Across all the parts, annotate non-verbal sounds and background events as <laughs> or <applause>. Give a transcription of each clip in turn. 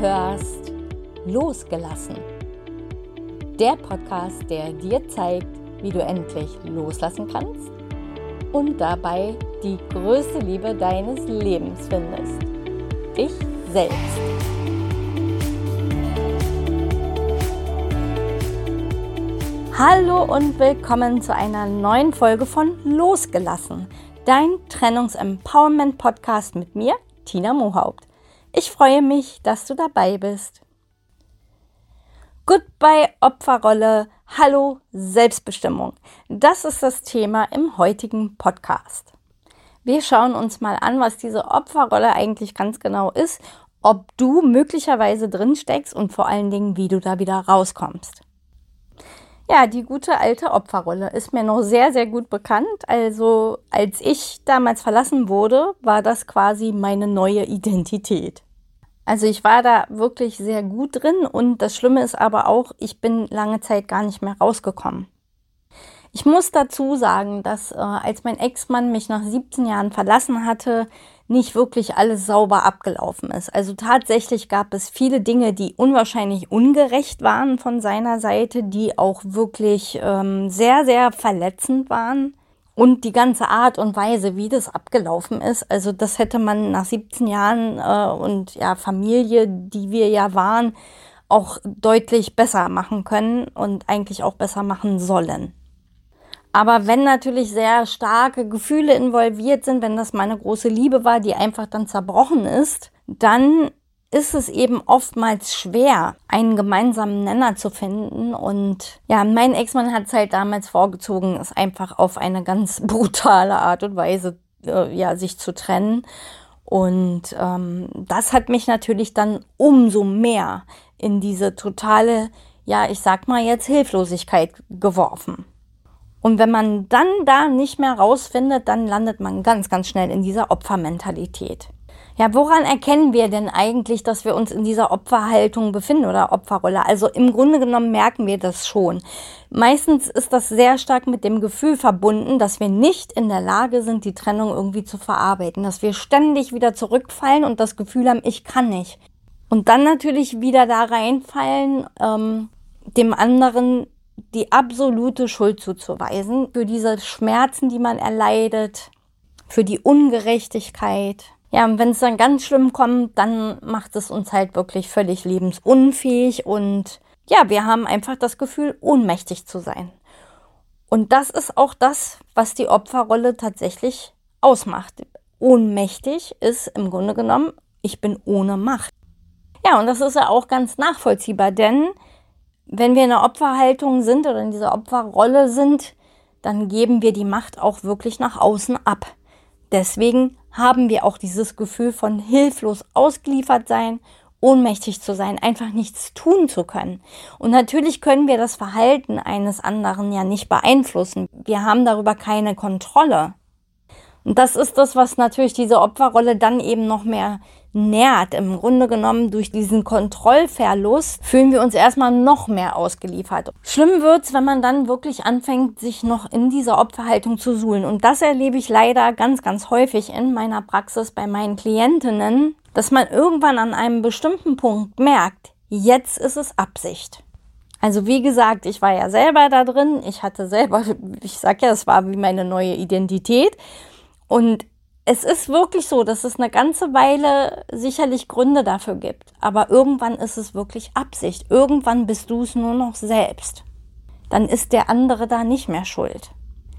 hörst Losgelassen. Der Podcast, der dir zeigt, wie du endlich loslassen kannst und dabei die größte Liebe deines Lebens findest. Dich selbst. Hallo und willkommen zu einer neuen Folge von Losgelassen, dein Trennungs-Empowerment-Podcast mit mir, Tina Mohaupt. Ich freue mich, dass du dabei bist. Goodbye Opferrolle, hallo Selbstbestimmung. Das ist das Thema im heutigen Podcast. Wir schauen uns mal an, was diese Opferrolle eigentlich ganz genau ist, ob du möglicherweise drin steckst und vor allen Dingen, wie du da wieder rauskommst. Ja, die gute alte Opferrolle ist mir noch sehr, sehr gut bekannt. Also als ich damals verlassen wurde, war das quasi meine neue Identität. Also ich war da wirklich sehr gut drin und das Schlimme ist aber auch, ich bin lange Zeit gar nicht mehr rausgekommen. Ich muss dazu sagen, dass äh, als mein Ex-Mann mich nach 17 Jahren verlassen hatte, nicht wirklich alles sauber abgelaufen ist. Also tatsächlich gab es viele Dinge, die unwahrscheinlich ungerecht waren von seiner Seite, die auch wirklich ähm, sehr, sehr verletzend waren. Und die ganze Art und Weise, wie das abgelaufen ist, also das hätte man nach 17 Jahren äh, und ja, Familie, die wir ja waren, auch deutlich besser machen können und eigentlich auch besser machen sollen. Aber wenn natürlich sehr starke Gefühle involviert sind, wenn das meine große Liebe war, die einfach dann zerbrochen ist, dann ist es eben oftmals schwer, einen gemeinsamen Nenner zu finden. Und ja, mein Ex-Mann hat es halt damals vorgezogen, es einfach auf eine ganz <laughs> brutale Art und Weise äh, ja, sich zu trennen. Und ähm, das hat mich natürlich dann umso mehr in diese totale, ja, ich sag mal jetzt Hilflosigkeit geworfen. Und wenn man dann da nicht mehr rausfindet, dann landet man ganz, ganz schnell in dieser Opfermentalität. Ja, woran erkennen wir denn eigentlich, dass wir uns in dieser Opferhaltung befinden oder Opferrolle? Also im Grunde genommen merken wir das schon. Meistens ist das sehr stark mit dem Gefühl verbunden, dass wir nicht in der Lage sind, die Trennung irgendwie zu verarbeiten, dass wir ständig wieder zurückfallen und das Gefühl haben, ich kann nicht. Und dann natürlich wieder da reinfallen, ähm, dem anderen die absolute Schuld zuzuweisen für diese Schmerzen, die man erleidet, für die Ungerechtigkeit. Ja, und wenn es dann ganz schlimm kommt, dann macht es uns halt wirklich völlig lebensunfähig und ja, wir haben einfach das Gefühl, ohnmächtig zu sein. Und das ist auch das, was die Opferrolle tatsächlich ausmacht. Ohnmächtig ist im Grunde genommen, ich bin ohne Macht. Ja, und das ist ja auch ganz nachvollziehbar, denn wenn wir in der Opferhaltung sind oder in dieser Opferrolle sind, dann geben wir die Macht auch wirklich nach außen ab. Deswegen haben wir auch dieses Gefühl von hilflos ausgeliefert sein, ohnmächtig zu sein, einfach nichts tun zu können. Und natürlich können wir das Verhalten eines anderen ja nicht beeinflussen. Wir haben darüber keine Kontrolle. Und das ist das, was natürlich diese Opferrolle dann eben noch mehr nährt. Im Grunde genommen durch diesen Kontrollverlust fühlen wir uns erstmal noch mehr ausgeliefert. Schlimm wird's, wenn man dann wirklich anfängt, sich noch in dieser Opferhaltung zu suhlen. Und das erlebe ich leider ganz, ganz häufig in meiner Praxis bei meinen Klientinnen, dass man irgendwann an einem bestimmten Punkt merkt, jetzt ist es Absicht. Also wie gesagt, ich war ja selber da drin, ich hatte selber, <laughs> ich sag ja, es war wie meine neue Identität und es ist wirklich so, dass es eine ganze Weile sicherlich Gründe dafür gibt. Aber irgendwann ist es wirklich Absicht. Irgendwann bist du es nur noch selbst. Dann ist der andere da nicht mehr schuld.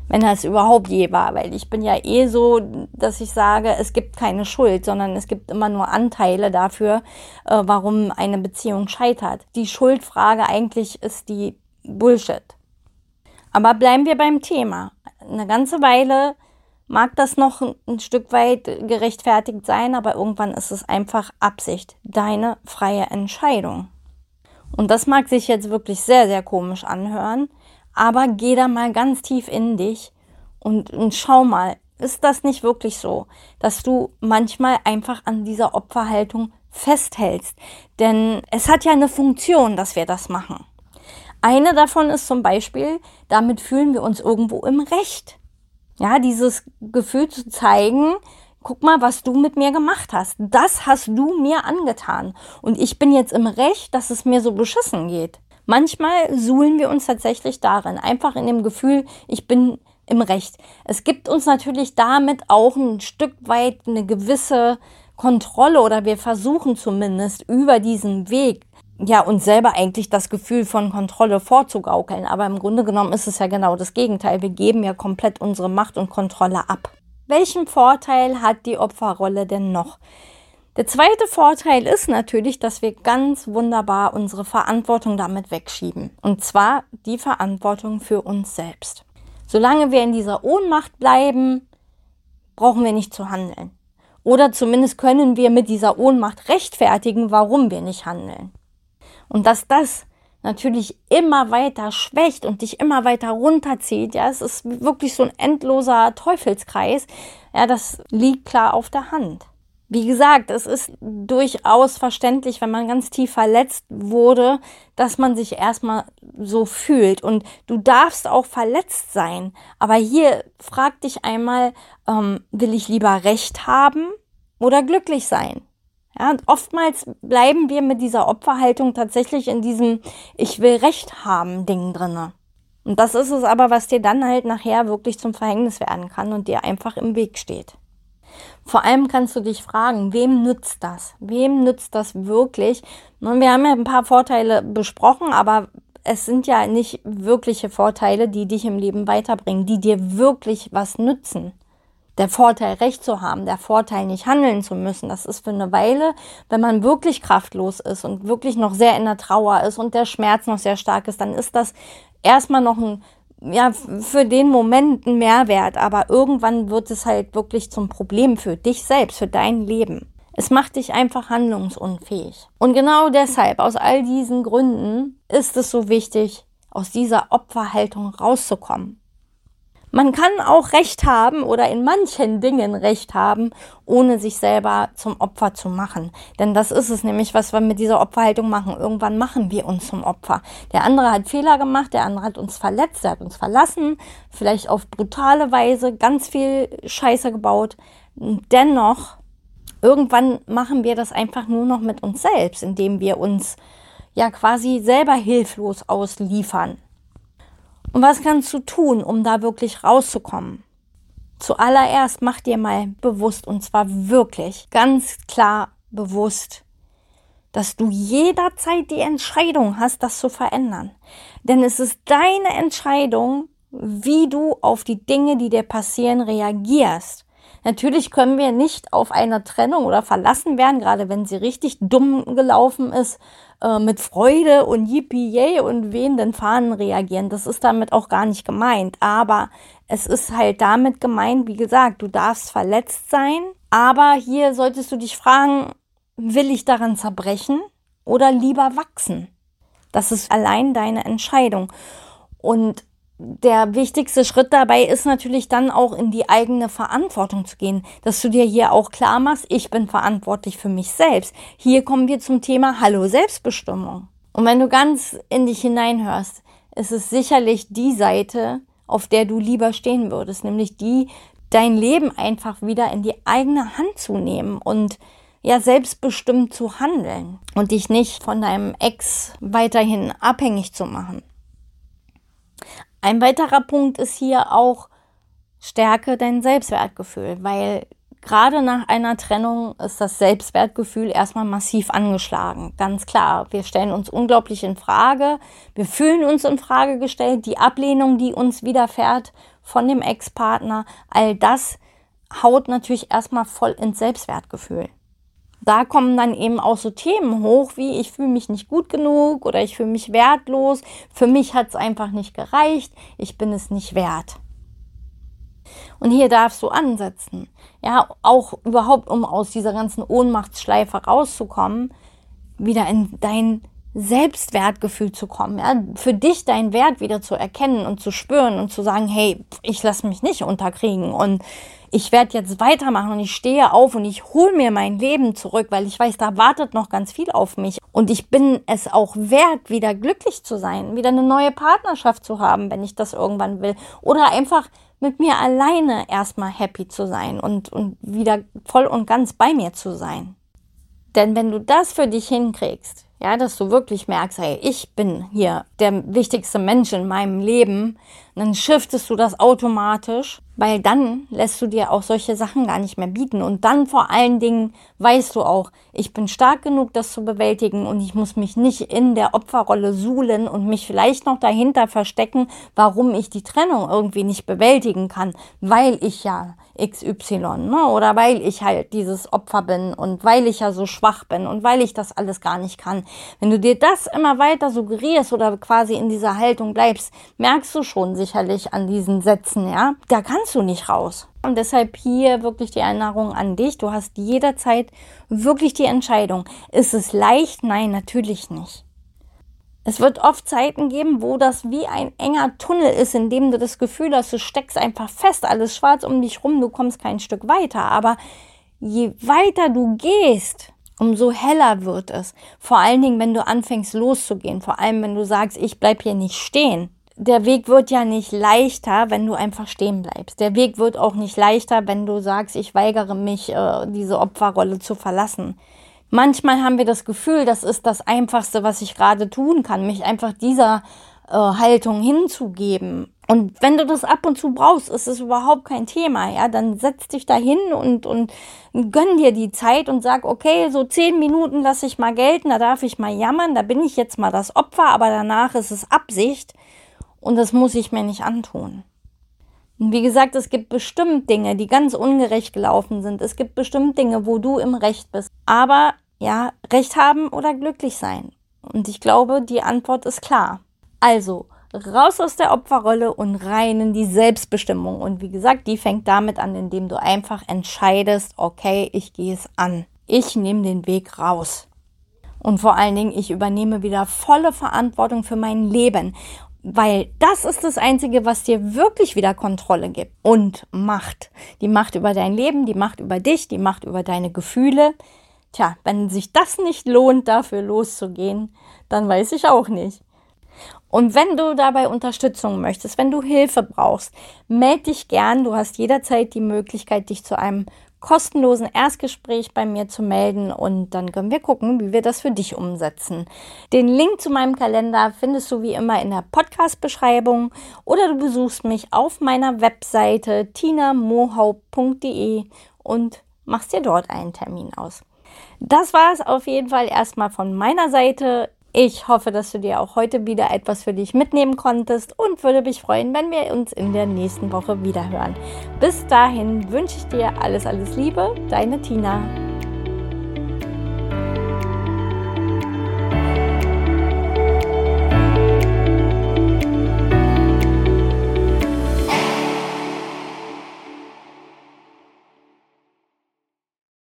Wenn er es überhaupt je war. Weil ich bin ja eh so, dass ich sage, es gibt keine Schuld, sondern es gibt immer nur Anteile dafür, äh, warum eine Beziehung scheitert. Die Schuldfrage eigentlich ist die Bullshit. Aber bleiben wir beim Thema. Eine ganze Weile mag das noch ein Stück weit gerechtfertigt sein, aber irgendwann ist es einfach Absicht, deine freie Entscheidung. Und das mag sich jetzt wirklich sehr, sehr komisch anhören, aber geh da mal ganz tief in dich und, und schau mal, ist das nicht wirklich so, dass du manchmal einfach an dieser Opferhaltung festhältst? Denn es hat ja eine Funktion, dass wir das machen. Eine davon ist zum Beispiel, damit fühlen wir uns irgendwo im Recht. Ja, dieses Gefühl zu zeigen, guck mal, was du mit mir gemacht hast. Das hast du mir angetan. Und ich bin jetzt im Recht, dass es mir so beschissen geht. Manchmal suhlen wir uns tatsächlich darin, einfach in dem Gefühl, ich bin im Recht. Es gibt uns natürlich damit auch ein Stück weit eine gewisse Kontrolle oder wir versuchen zumindest über diesen Weg ja uns selber eigentlich das Gefühl von Kontrolle vorzugaukeln. Aber im Grunde genommen ist es ja genau das Gegenteil. Wir geben ja komplett unsere Macht und Kontrolle ab. Welchen Vorteil hat die Opferrolle denn noch? Der zweite Vorteil ist natürlich, dass wir ganz wunderbar unsere Verantwortung damit wegschieben. Und zwar die Verantwortung für uns selbst. Solange wir in dieser Ohnmacht bleiben, brauchen wir nicht zu handeln. Oder zumindest können wir mit dieser Ohnmacht rechtfertigen, warum wir nicht handeln. Und dass das natürlich immer weiter schwächt und dich immer weiter runterzieht, ja, es ist wirklich so ein endloser Teufelskreis, ja, das liegt klar auf der Hand. Wie gesagt, es ist durchaus verständlich, wenn man ganz tief verletzt wurde, dass man sich erstmal so fühlt. Und du darfst auch verletzt sein. Aber hier frag dich einmal, ähm, will ich lieber Recht haben oder glücklich sein? Ja, und oftmals bleiben wir mit dieser Opferhaltung tatsächlich in diesem Ich will Recht haben Ding drinne. Und das ist es aber, was dir dann halt nachher wirklich zum Verhängnis werden kann und dir einfach im Weg steht. Vor allem kannst du dich fragen, wem nützt das? Wem nützt das wirklich? Und wir haben ja ein paar Vorteile besprochen, aber es sind ja nicht wirkliche Vorteile, die dich im Leben weiterbringen, die dir wirklich was nützen. Der Vorteil, Recht zu haben, der Vorteil, nicht handeln zu müssen, das ist für eine Weile, wenn man wirklich kraftlos ist und wirklich noch sehr in der Trauer ist und der Schmerz noch sehr stark ist, dann ist das erstmal noch ein ja, für den Moment ein Mehrwert, aber irgendwann wird es halt wirklich zum Problem für dich selbst, für dein Leben. Es macht dich einfach handlungsunfähig. Und genau deshalb, aus all diesen Gründen, ist es so wichtig, aus dieser Opferhaltung rauszukommen. Man kann auch Recht haben oder in manchen Dingen Recht haben, ohne sich selber zum Opfer zu machen. Denn das ist es nämlich, was wir mit dieser Opferhaltung machen. Irgendwann machen wir uns zum Opfer. Der andere hat Fehler gemacht, der andere hat uns verletzt, der hat uns verlassen, vielleicht auf brutale Weise ganz viel Scheiße gebaut. Dennoch, irgendwann machen wir das einfach nur noch mit uns selbst, indem wir uns ja quasi selber hilflos ausliefern. Und was kannst du tun, um da wirklich rauszukommen? Zuallererst mach dir mal bewusst, und zwar wirklich ganz klar bewusst, dass du jederzeit die Entscheidung hast, das zu verändern. Denn es ist deine Entscheidung, wie du auf die Dinge, die dir passieren, reagierst. Natürlich können wir nicht auf eine Trennung oder verlassen werden, gerade wenn sie richtig dumm gelaufen ist, äh, mit Freude und Yippie yay und wehenden Fahnen reagieren. Das ist damit auch gar nicht gemeint. Aber es ist halt damit gemeint, wie gesagt, du darfst verletzt sein. Aber hier solltest du dich fragen, will ich daran zerbrechen oder lieber wachsen? Das ist allein deine Entscheidung. Und der wichtigste Schritt dabei ist natürlich dann auch in die eigene Verantwortung zu gehen, dass du dir hier auch klar machst, ich bin verantwortlich für mich selbst. Hier kommen wir zum Thema Hallo Selbstbestimmung. Und wenn du ganz in dich hineinhörst, ist es sicherlich die Seite, auf der du lieber stehen würdest, nämlich die, dein Leben einfach wieder in die eigene Hand zu nehmen und ja selbstbestimmt zu handeln und dich nicht von deinem Ex weiterhin abhängig zu machen. Ein weiterer Punkt ist hier auch Stärke dein Selbstwertgefühl, weil gerade nach einer Trennung ist das Selbstwertgefühl erstmal massiv angeschlagen. Ganz klar. Wir stellen uns unglaublich in Frage. Wir fühlen uns in Frage gestellt. Die Ablehnung, die uns widerfährt von dem Ex-Partner, all das haut natürlich erstmal voll ins Selbstwertgefühl da kommen dann eben auch so Themen hoch, wie ich fühle mich nicht gut genug oder ich fühle mich wertlos. Für mich hat es einfach nicht gereicht. Ich bin es nicht wert. Und hier darfst du ansetzen. Ja, auch überhaupt, um aus dieser ganzen Ohnmachtsschleife rauszukommen, wieder in dein Selbstwertgefühl zu kommen, ja, für dich deinen Wert wieder zu erkennen und zu spüren und zu sagen, hey, ich lasse mich nicht unterkriegen und ich werde jetzt weitermachen und ich stehe auf und ich hole mir mein Leben zurück, weil ich weiß, da wartet noch ganz viel auf mich. Und ich bin es auch wert, wieder glücklich zu sein, wieder eine neue Partnerschaft zu haben, wenn ich das irgendwann will. Oder einfach mit mir alleine erstmal happy zu sein und, und wieder voll und ganz bei mir zu sein. Denn wenn du das für dich hinkriegst, ja, dass du wirklich merkst, hey, ich bin hier der wichtigste Mensch in meinem Leben, dann shiftest du das automatisch, weil dann lässt du dir auch solche Sachen gar nicht mehr bieten. Und dann vor allen Dingen weißt du auch, ich bin stark genug, das zu bewältigen und ich muss mich nicht in der Opferrolle suhlen und mich vielleicht noch dahinter verstecken, warum ich die Trennung irgendwie nicht bewältigen kann, weil ich ja XY, ne? oder weil ich halt dieses Opfer bin und weil ich ja so schwach bin und weil ich das alles gar nicht kann. Wenn du dir das immer weiter suggerierst oder quasi in dieser Haltung bleibst, merkst du schon sicherlich an diesen Sätzen, ja, da kannst du nicht raus. Und deshalb hier wirklich die Erinnerung an dich. Du hast jederzeit wirklich die Entscheidung. Ist es leicht? Nein, natürlich nicht. Es wird oft Zeiten geben, wo das wie ein enger Tunnel ist, in dem du das Gefühl hast, du steckst einfach fest, alles schwarz um dich rum, du kommst kein Stück weiter. Aber je weiter du gehst, umso heller wird es. Vor allen Dingen, wenn du anfängst loszugehen. Vor allem, wenn du sagst, ich bleib hier nicht stehen. Der Weg wird ja nicht leichter, wenn du einfach stehen bleibst. Der Weg wird auch nicht leichter, wenn du sagst, ich weigere mich, äh, diese Opferrolle zu verlassen. Manchmal haben wir das Gefühl, das ist das Einfachste, was ich gerade tun kann, mich einfach dieser äh, Haltung hinzugeben. Und wenn du das ab und zu brauchst, ist es überhaupt kein Thema, ja. Dann setz dich da hin und, und gönn dir die Zeit und sag, okay, so zehn Minuten lasse ich mal gelten, da darf ich mal jammern, da bin ich jetzt mal das Opfer, aber danach ist es Absicht und das muss ich mir nicht antun. Und wie gesagt, es gibt bestimmt Dinge, die ganz ungerecht gelaufen sind. Es gibt bestimmt Dinge, wo du im Recht bist. Aber ja, Recht haben oder glücklich sein. Und ich glaube, die Antwort ist klar. Also, raus aus der Opferrolle und rein in die Selbstbestimmung. Und wie gesagt, die fängt damit an, indem du einfach entscheidest, okay, ich gehe es an. Ich nehme den Weg raus. Und vor allen Dingen, ich übernehme wieder volle Verantwortung für mein Leben. Weil das ist das Einzige, was dir wirklich wieder Kontrolle gibt und Macht. Die Macht über dein Leben, die Macht über dich, die Macht über deine Gefühle. Tja, wenn sich das nicht lohnt, dafür loszugehen, dann weiß ich auch nicht. Und wenn du dabei Unterstützung möchtest, wenn du Hilfe brauchst, melde dich gern. Du hast jederzeit die Möglichkeit, dich zu einem kostenlosen Erstgespräch bei mir zu melden und dann können wir gucken, wie wir das für dich umsetzen. Den Link zu meinem Kalender findest du wie immer in der Podcast-Beschreibung oder du besuchst mich auf meiner Webseite tinamohaupt.de und machst dir dort einen Termin aus. Das war es auf jeden Fall erstmal von meiner Seite. Ich hoffe, dass du dir auch heute wieder etwas für dich mitnehmen konntest und würde mich freuen, wenn wir uns in der nächsten Woche wieder hören. Bis dahin wünsche ich dir alles, alles Liebe, deine Tina.